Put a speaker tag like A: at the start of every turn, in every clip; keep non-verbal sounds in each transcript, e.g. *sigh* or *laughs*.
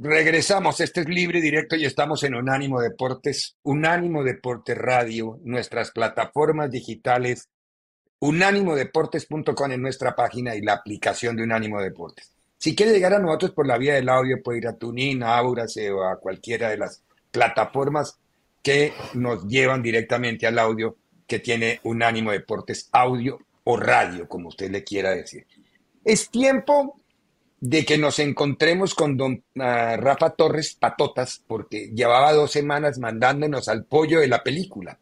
A: Regresamos, este es libre directo y estamos en Unánimo Deportes, Unánimo Deportes Radio, nuestras plataformas digitales, unánimodeportes.com en nuestra página y la aplicación de Unánimo Deportes. Si quiere llegar a nosotros por la vía del audio, puede ir a Tunin, a Aurase o a cualquiera de las plataformas que nos llevan directamente al audio que tiene Unánimo Deportes audio o radio, como usted le quiera decir. Es tiempo de que nos encontremos con don ah, Rafa Torres Patotas, porque llevaba dos semanas mandándonos al pollo de la película.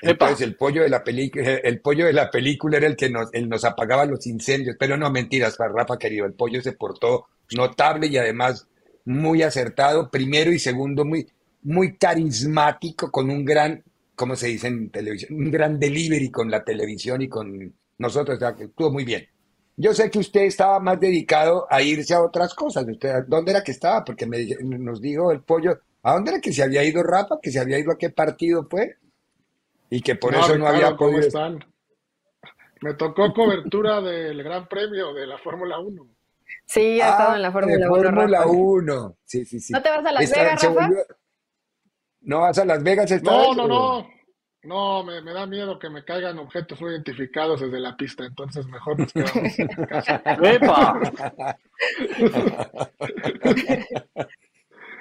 A: Entonces el pollo de la película, el pollo de la película era el que nos, nos apagaba los incendios, pero no mentiras, Rafa querido, el pollo se portó notable y además muy acertado, primero y segundo, muy, muy carismático, con un gran, ¿cómo se dice en televisión? Un gran delivery con la televisión y con nosotros, o sea, que estuvo muy bien. Yo sé que usted estaba más dedicado a irse a otras cosas. Usted, ¿Dónde era que estaba? Porque me, nos dijo el pollo, ¿a dónde era que se había ido Rafa? ¿Que se había ido a qué partido fue? Y que por eso no había podido... Están?
B: Me tocó cobertura del Gran Premio de la Fórmula 1.
C: Sí, ha estado en la Fórmula
A: 1. Fórmula 1. Sí, sí, sí.
C: ¿No te vas a Las Vegas, Rafa?
A: ¿No vas a Las Vegas esta
B: No, no, no. No, me, da miedo que me caigan objetos no identificados desde la pista, entonces mejor nos quedamos en casa. *laughs* *laughs*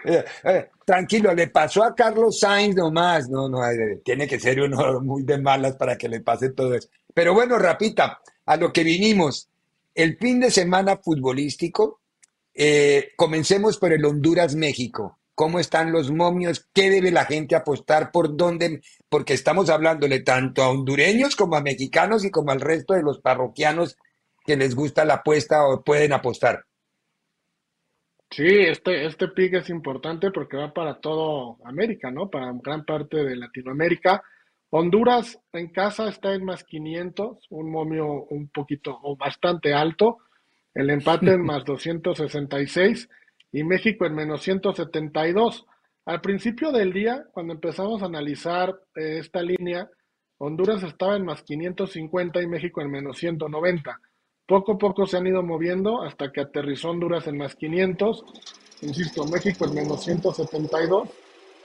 A: Eh, eh, tranquilo, le pasó a Carlos Sainz nomás, no, no, eh, tiene que ser uno *laughs* muy de malas para que le pase todo eso. Pero bueno, Rapita, a lo que vinimos, el fin de semana futbolístico, comencemos por el Honduras-México cómo están los momios, qué debe la gente apostar, por dónde, porque estamos hablándole tanto a hondureños como a mexicanos y como al resto de los parroquianos que les gusta la apuesta o pueden apostar.
B: Sí, este, este pick es importante porque va para todo América, ¿no? Para gran parte de Latinoamérica. Honduras en casa está en más 500, un momio un poquito o bastante alto. El empate en *laughs* más 266 y México en menos 172. Al principio del día, cuando empezamos a analizar eh, esta línea, Honduras estaba en más 550 y México en menos 190. Poco a poco se han ido moviendo hasta que aterrizó Honduras en más 500. Insisto, México en menos 172.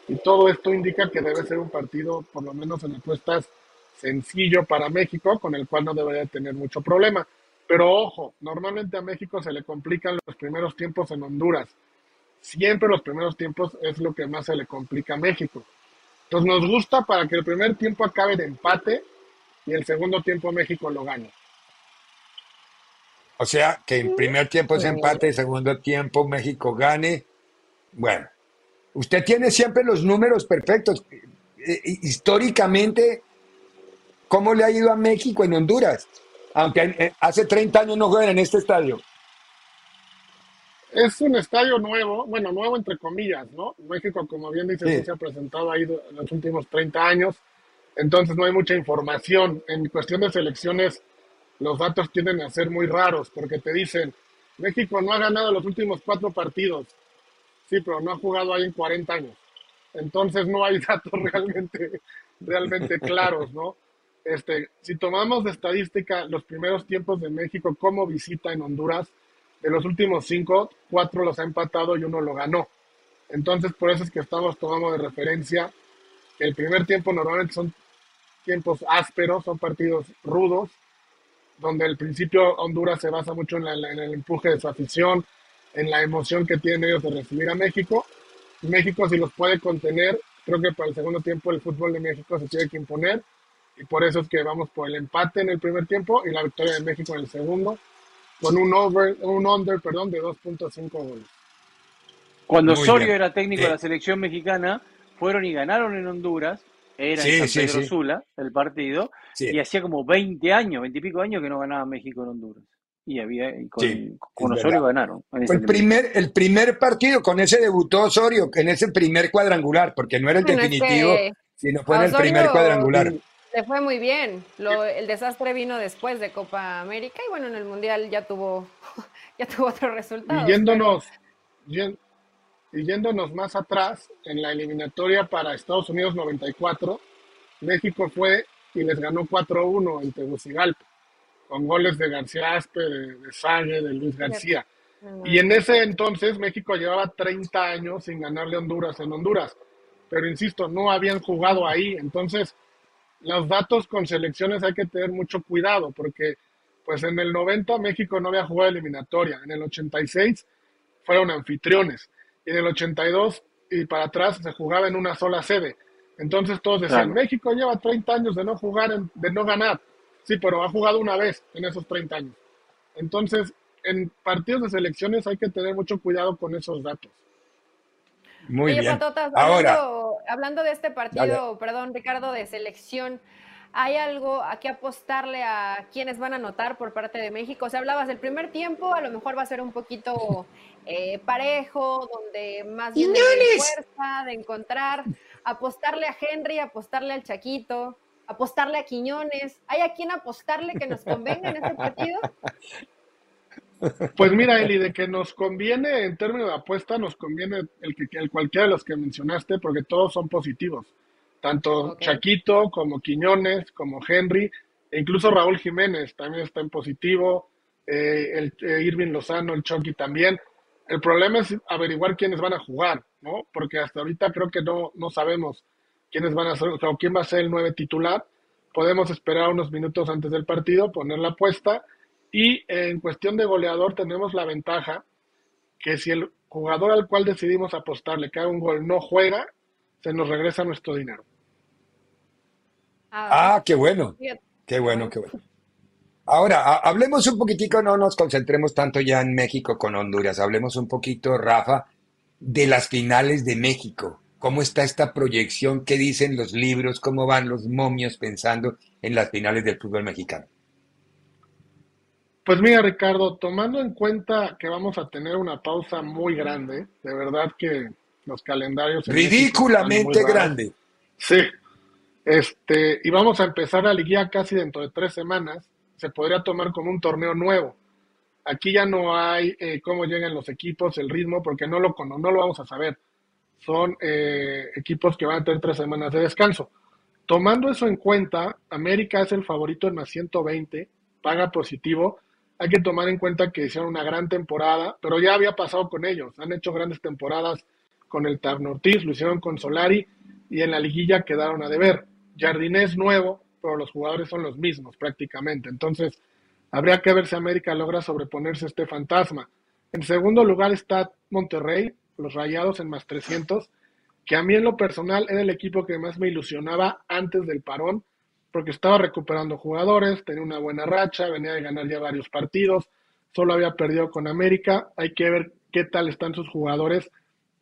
B: Y todo esto indica que debe ser un partido, por lo menos en apuestas, sencillo para México, con el cual no debería tener mucho problema. Pero ojo, normalmente a México se le complican los primeros tiempos en Honduras. Siempre los primeros tiempos es lo que más se le complica a México. Entonces nos gusta para que el primer tiempo acabe de empate y el segundo tiempo México lo gane.
A: O sea, que el primer tiempo es empate y segundo tiempo México gane. Bueno, usted tiene siempre los números perfectos. Eh, históricamente, ¿cómo le ha ido a México en Honduras? Aunque hace 30 años no juegan en este estadio.
B: Es un estadio nuevo, bueno, nuevo entre comillas, ¿no? México, como bien dice, se ha presentado ahí en los últimos 30 años, entonces no hay mucha información. En cuestión de selecciones, los datos tienden a ser muy raros, porque te dicen, México no ha ganado los últimos cuatro partidos, sí, pero no ha jugado ahí en 40 años. Entonces no hay *laughs* datos realmente, realmente claros, ¿no? Este, si tomamos de estadística los primeros tiempos de México como visita en Honduras, de los últimos cinco, cuatro los ha empatado y uno lo ganó. Entonces, por eso es que estamos tomando de referencia que el primer tiempo normalmente son tiempos ásperos, son partidos rudos, donde al principio Honduras se basa mucho en, en, el empuje de su afición, en la emoción que tienen ellos de recibir a México. México, si los puede contener, creo que para el segundo tiempo el fútbol de México se tiene que imponer y por eso es que vamos por el empate en el primer tiempo y la victoria de México en el segundo, con un over, un under, perdón, de 2.5 goles.
D: Cuando Osorio era técnico de la selección mexicana, fueron y ganaron en Honduras, era en San Pedro Sula el partido, y hacía como 20 años, 20 y pico años que no ganaba México en Honduras. Y había con, Osorio ganaron.
A: el primer, el primer partido con ese debutó Osorio, en ese primer cuadrangular, porque no era el definitivo, sino fue en el primer cuadrangular.
C: Le fue muy bien. el desastre vino después de Copa América y bueno, en el Mundial ya tuvo, *laughs* ya tuvo otro resultado.
B: Y yéndonos, y yéndonos más atrás, en la eliminatoria para Estados Unidos 94, México fue y les ganó 4-1 en Tegucigalpa, con goles de García Aspe, de, de de Luis García. Y en ese entonces México llevaba 30 años sin ganarle a Honduras en Honduras. Pero insisto, no habían jugado ahí. Entonces, los datos con selecciones hay que tener mucho cuidado porque pues en el 90 México no había jugado eliminatoria. En el 86 fueron anfitriones. Y en el 82 y para atrás se jugaba en una sola sede. Entonces todos decían, México lleva 30 años de no jugar, de no ganar. Sí, pero ha jugado una vez en esos 30 años. Entonces, en partidos de selecciones hay que tener mucho cuidado con esos datos.
C: Muy bien. hablando, hablando, de este partido, perdón, Ricardo, de selección, ¿hay algo a qué apostarle a quienes van a anotar por parte de México? O sea, hablabas del primer tiempo, a lo mejor va a ser un poquito eh, parejo, donde más bien de fuerza, de encontrar, apostarle a Henry, apostarle al Chaquito, apostarle a Quiñones. ¿Hay a quién apostarle que nos convenga en este partido? *laughs*
B: Pues mira, Eli, de que nos conviene en términos de apuesta, nos conviene el que el cualquiera de los que mencionaste, porque todos son positivos. Tanto Chaquito como Quiñones, como Henry, e incluso Raúl Jiménez también está en positivo, eh, el eh, Irving Lozano, el Chucky también. El problema es averiguar quiénes van a jugar, ¿no? Porque hasta ahorita creo que no, no sabemos quiénes van a ser, o quién va a ser el nueve titular. Podemos esperar unos minutos antes del partido, poner la apuesta y en cuestión de goleador tenemos la ventaja que si el jugador al cual decidimos apostarle que haga un gol no juega, se nos regresa nuestro dinero.
A: Ah, ah qué bueno. Qué bueno, qué bueno. Ahora, hablemos un poquitico, no nos concentremos tanto ya en México con Honduras, hablemos un poquito, Rafa, de las finales de México. ¿Cómo está esta proyección? ¿Qué dicen los libros? ¿Cómo van los momios pensando en las finales del fútbol mexicano?
B: Pues mira, Ricardo, tomando en cuenta que vamos a tener una pausa muy grande, de verdad que los calendarios...
A: Ridículamente grande.
B: Sí. Este, y vamos a empezar la liguilla casi dentro de tres semanas. Se podría tomar como un torneo nuevo. Aquí ya no hay eh, cómo llegan los equipos, el ritmo, porque no lo, no lo vamos a saber. Son eh, equipos que van a tener tres semanas de descanso. Tomando eso en cuenta, América es el favorito en más 120, paga positivo hay que tomar en cuenta que hicieron una gran temporada, pero ya había pasado con ellos. Han hecho grandes temporadas con el Ortiz, lo hicieron con Solari y en la liguilla quedaron a deber. Jardinés es nuevo, pero los jugadores son los mismos prácticamente. Entonces, habría que ver si América logra sobreponerse a este fantasma. En segundo lugar está Monterrey, los Rayados en más 300, que a mí en lo personal era el equipo que más me ilusionaba antes del parón porque estaba recuperando jugadores, tenía una buena racha, venía de ganar ya varios partidos, solo había perdido con América, hay que ver qué tal están sus jugadores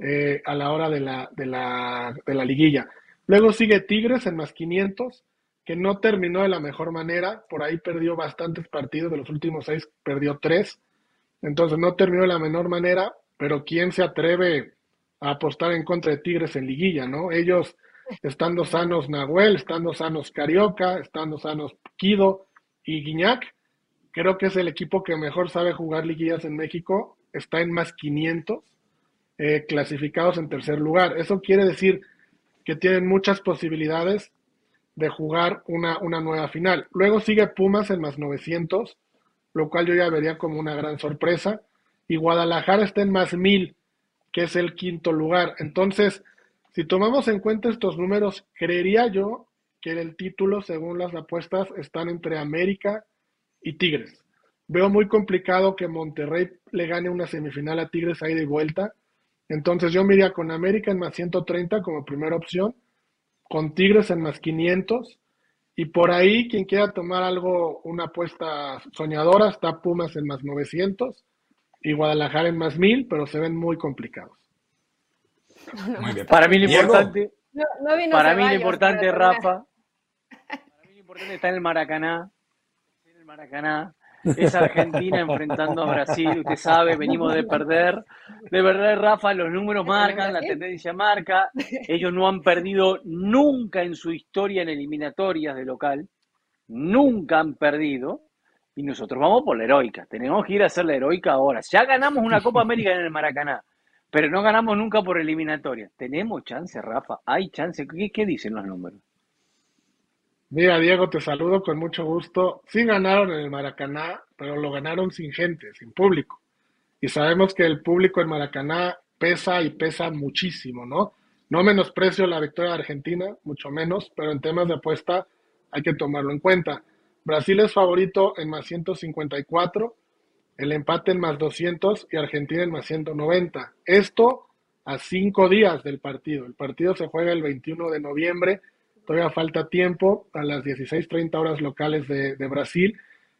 B: eh, a la hora de la, de, la, de la liguilla. Luego sigue Tigres en más 500, que no terminó de la mejor manera, por ahí perdió bastantes partidos, de los últimos seis perdió tres, entonces no terminó de la menor manera, pero ¿quién se atreve a apostar en contra de Tigres en liguilla, no? Ellos estando sanos Nahuel, estando sanos Carioca, estando sanos Kido y Guiñac. Creo que es el equipo que mejor sabe jugar liguillas en México. Está en más 500 eh, clasificados en tercer lugar. Eso quiere decir que tienen muchas posibilidades de jugar una, una nueva final. Luego sigue Pumas en más 900, lo cual yo ya vería como una gran sorpresa. Y Guadalajara está en más 1000, que es el quinto lugar. Entonces, si tomamos en cuenta estos números, creería yo que el título, según las apuestas, están entre América y Tigres. Veo muy complicado que Monterrey le gane una semifinal a Tigres ahí de vuelta. Entonces yo me iría con América en más 130 como primera opción, con Tigres en más 500 y por ahí quien quiera tomar algo, una apuesta soñadora, está Pumas en más 900 y Guadalajara en más 1000, pero se ven muy complicados. *laughs*
D: Para mí lo importante, para mí lo importante, Rafa, para mí lo importante está en el Maracaná, en el Maracaná, *laughs* es Argentina enfrentando a Brasil, usted sabe, venimos de perder. De verdad, Rafa, los números marcan, la tendencia marca. Ellos no han perdido nunca en su historia en eliminatorias de local. Nunca han perdido. Y nosotros vamos por la heroica. Tenemos que ir a hacer la heroica ahora. Ya ganamos una Copa América en el Maracaná. Pero no ganamos nunca por eliminatoria. ¿Tenemos chance, Rafa? ¿Hay chance? ¿Qué, dicen los números?
B: Mira, Diego, te saludo con mucho gusto. Sí ganaron en el Maracaná, pero lo ganaron sin gente, sin público. y sabemos que el público en Maracaná pesa y pesa muchísimo, ¿no? No menosprecio la victoria de Argentina, mucho menos, pero en temas de apuesta hay que tomarlo en cuenta. Brasil es favorito en más 154, el empate en más 200 y Argentina en más 190. Esto a cinco días del partido. El partido se juega el 21 de noviembre, todavía falta tiempo a las 16.30 horas locales de, de Brasil.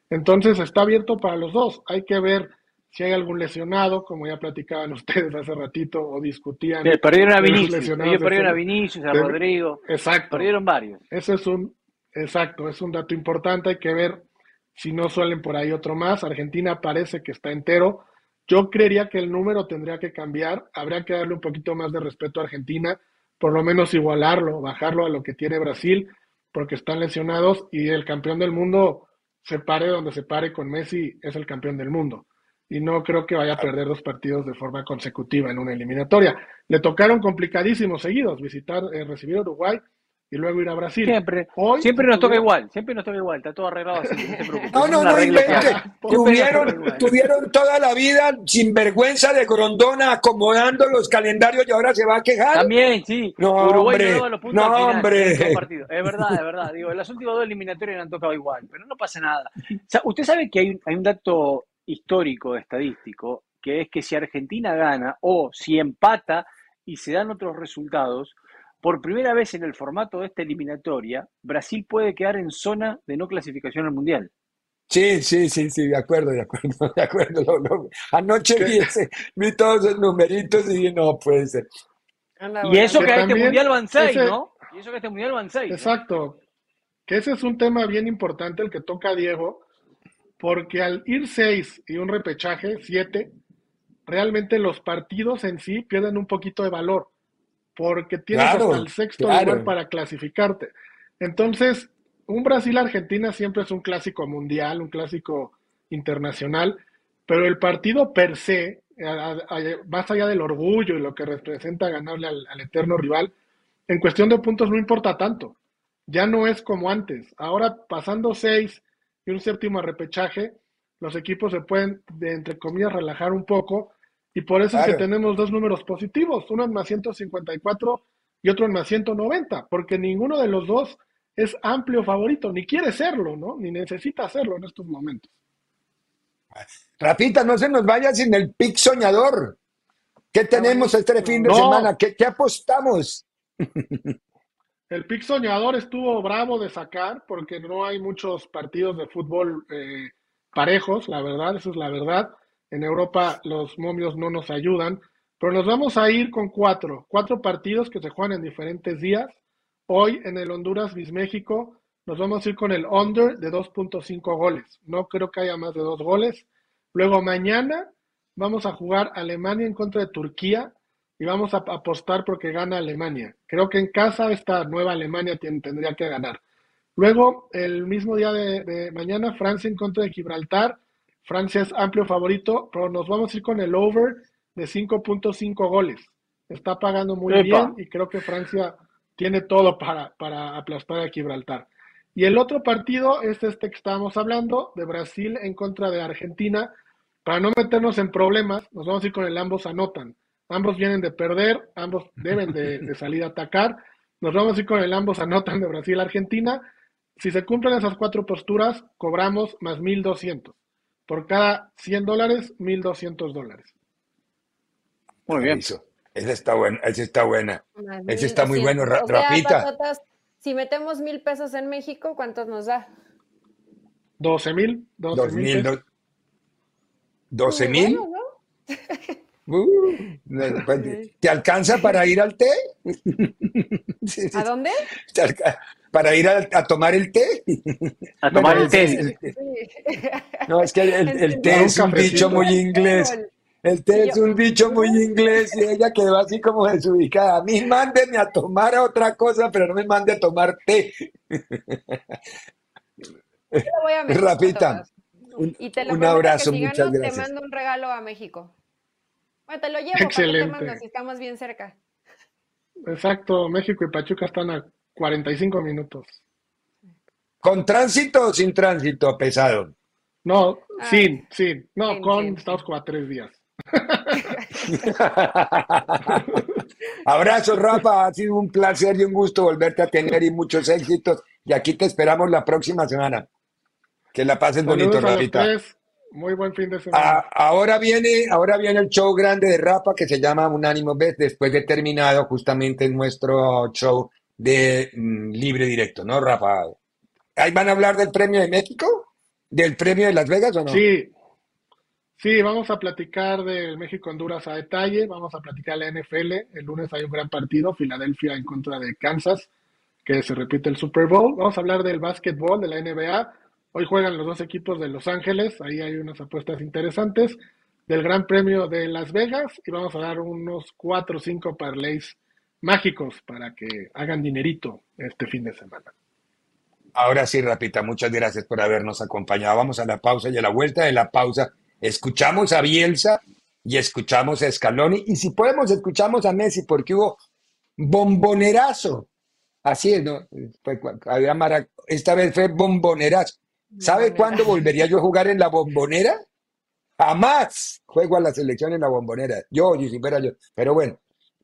B: Entonces está abierto para los dos. Hay que ver si hay algún lesionado, como ya platicaban *laughs* ustedes hace ratito o discutían.
D: perdieron a Vinicius, perdieron a Vinicius, a Rodrigo.
B: Exacto.
D: Perdieron varios.
B: Ese es un, exacto, es un dato importante, hay que ver si no suelen por ahí otro más. Argentina parece que está entero. Yo creería que el número tendría que cambiar, habría que darle un poquito más de respeto a Argentina, por lo menos igualarlo, bajarlo a lo que tiene Brasil, porque están lesionados y el campeón del mundo, se pare donde se pare con Messi, es el campeón del mundo y no creo que vaya a perder dos partidos de forma consecutiva en una eliminatoria. Le tocaron complicadísimos seguidos, visitar, eh, recibir Uruguay y luego ir a Brasil.
D: Siempre, siempre nos toca igual, siempre nos toca igual, está todo arreglado así,
A: no *laughs* No, no, *laughs* Tuvieron, tuvieron toda la vida sin vergüenza de Grondona acomodando los calendarios y ahora se va a quejar.
D: También, sí.
A: No, Uruguay hombre, los puntos no, hombre.
D: Es verdad, es verdad. Digo, las últimas dos eliminatorias le han tocado igual, pero no pasa nada. O sea, usted sabe que hay, hay un dato histórico, estadístico, que es que si Argentina gana o si empata y se dan otros resultados, por primera vez en el formato de esta eliminatoria, Brasil puede quedar en zona de no clasificación al Mundial.
A: Sí, sí, sí, sí, de acuerdo, de acuerdo, *laughs* de acuerdo. Anoche vi, todos esos numeritos y dije, no, puede ser.
D: Y eso que, este Mundial van seis, ¿no? Y eso que este Mundial van seis.
B: Exacto. Que ese es un tema bien importante el que toca Diego, porque al ir seis y un repechaje, siete, realmente los partidos en sí pierden un poquito de valor, porque tienes hasta el sexto lugar para clasificarte. Entonces, un Brasil-Argentina siempre es un clásico mundial, un clásico internacional, pero el partido per se, más allá del orgullo y lo que representa ganarle al, al eterno rival, en cuestión de puntos no importa tanto. Ya no es como antes. Ahora, pasando seis y un séptimo repechaje, los equipos se pueden, de, entre comillas, relajar un poco. Y por eso es que tenemos dos números positivos, uno en más 154 y otro en más 190, porque ninguno de los dos es amplio favorito, ni quiere serlo, ¿no? Ni necesita hacerlo en estos momentos.
A: Rapita, no se nos vaya sin el pick soñador. ¿Qué tenemos este fin de semana? ¿Qué, ¿Qué, apostamos? *laughs*
B: El pick soñador estuvo bravo de sacar porque no hay muchos partidos de fútbol eh, parejos, la verdad, eso es la verdad. En Europa los momios no nos ayudan, pero nos vamos a ir con cuatro, cuatro partidos que se juegan en diferentes días. Hoy en el Honduras bis México nos vamos a ir con el under de 2.5 goles. No creo que haya más de dos goles. Luego mañana vamos a jugar Alemania en contra de Turquía y vamos a apostar porque gana Alemania. Creo que en casa esta nueva Alemania tendría que ganar. Luego, el mismo día de, mañana, Francia en contra de Gibraltar. Francia es amplio favorito, pero nos vamos a ir con el over de 5.5 goles. Está pagando muy bien y creo que Francia tiene todo para, para aplastar a Gibraltar. Y el otro partido es este que estábamos hablando, de Brasil en contra de Argentina. Para no meternos en problemas, nos vamos a ir con el ambos anotan. Ambos vienen de perder, ambos deben de, salir a atacar. Nos vamos a ir con el ambos anotan de Brasil-Argentina. Si se cumplen esas cuatro posturas, cobramos más 1.200. Por cada 100 dólares, 1.200 dólares.
A: Muy bien. Eso. Esa está buena, esa está buena. Ese está muy bueno, Rapita.
C: si metemos mil pesos en México, ¿cuántos nos da?
B: 12 mil. 12 mil.
A: 12 mil. Uh, *laughs* ¿Te alcanza para ir al té? *laughs*
C: ¿A dónde?
A: ¿Para ir a, tomar el té? *laughs*
D: A tomar el té. *laughs*
A: No, es que el, té es un bicho muy inglés. El té es un bicho muy inglés y ella quedó así como desubicada. A mí mándenme a tomar otra cosa, pero no me mande a tomar té. Rapita, un, un abrazo, muchas gracias.
C: Te mando un regalo a México. Bueno, te lo llevo Excelente. para si estamos bien cerca.
B: Exacto, México y Pachuca están a 45 minutos.
A: ¿Con tránsito o sin tránsito pesado?
B: No, sin, sin. No, con estamos como a tres días. *laughs*
A: Abrazo, Rafa. Ha sido un placer y un gusto volverte a tener y muchos éxitos. Y aquí te esperamos la próxima semana. Que la pases bonito, Rafita.
B: Muy buen fin de semana.
A: ahora viene, ahora viene el show grande de Rafa que se llama Unánimo Bet, después de terminado justamente nuestro show de mm, libre directo, ¿no, Rafa? ¿Ahí van a hablar del premio de México? ¿Del premio de Las Vegas o no?
B: Sí. Sí, vamos a platicar del México-Honduras a detalle, vamos a platicar la NFL. El lunes hay un gran partido, Filadelfia en contra de Kansas, que se repite el Super Bowl. Vamos a hablar del básquetbol, de la NBA Hoy juegan los dos equipos de Los Ángeles, ahí hay unas apuestas interesantes. Del Gran Premio de Las Vegas y vamos a dar unos cuatro o cinco parlays mágicos para que hagan dinerito este fin de semana.
A: Ahora sí, Rapita, muchas gracias por habernos acompañado. Vamos a la pausa y a la vuelta de la pausa escuchamos a Bielsa y escuchamos a Scaloni y si podemos escuchamos a Messi porque hubo bombonerazo. Así es, ¿no? Esta vez fue bombonerazo. ¿Sabe cuándo volvería yo a jugar en la bombonera? Jamás juego a la selección en la bombonera. Yo, si fuera yo. Pero bueno,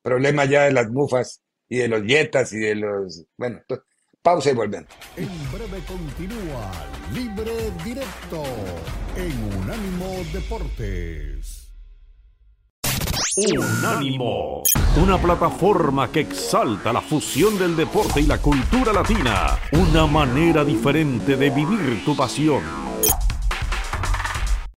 A: problema ya de las bufas y de los dietas y de los. Bueno, pues, pausa y volvemos.
E: En breve continúa Libre Directo en Unánimo Deportes. Unánimo, una plataforma que exalta la fusión del deporte y la cultura latina, una manera diferente de vivir tu pasión.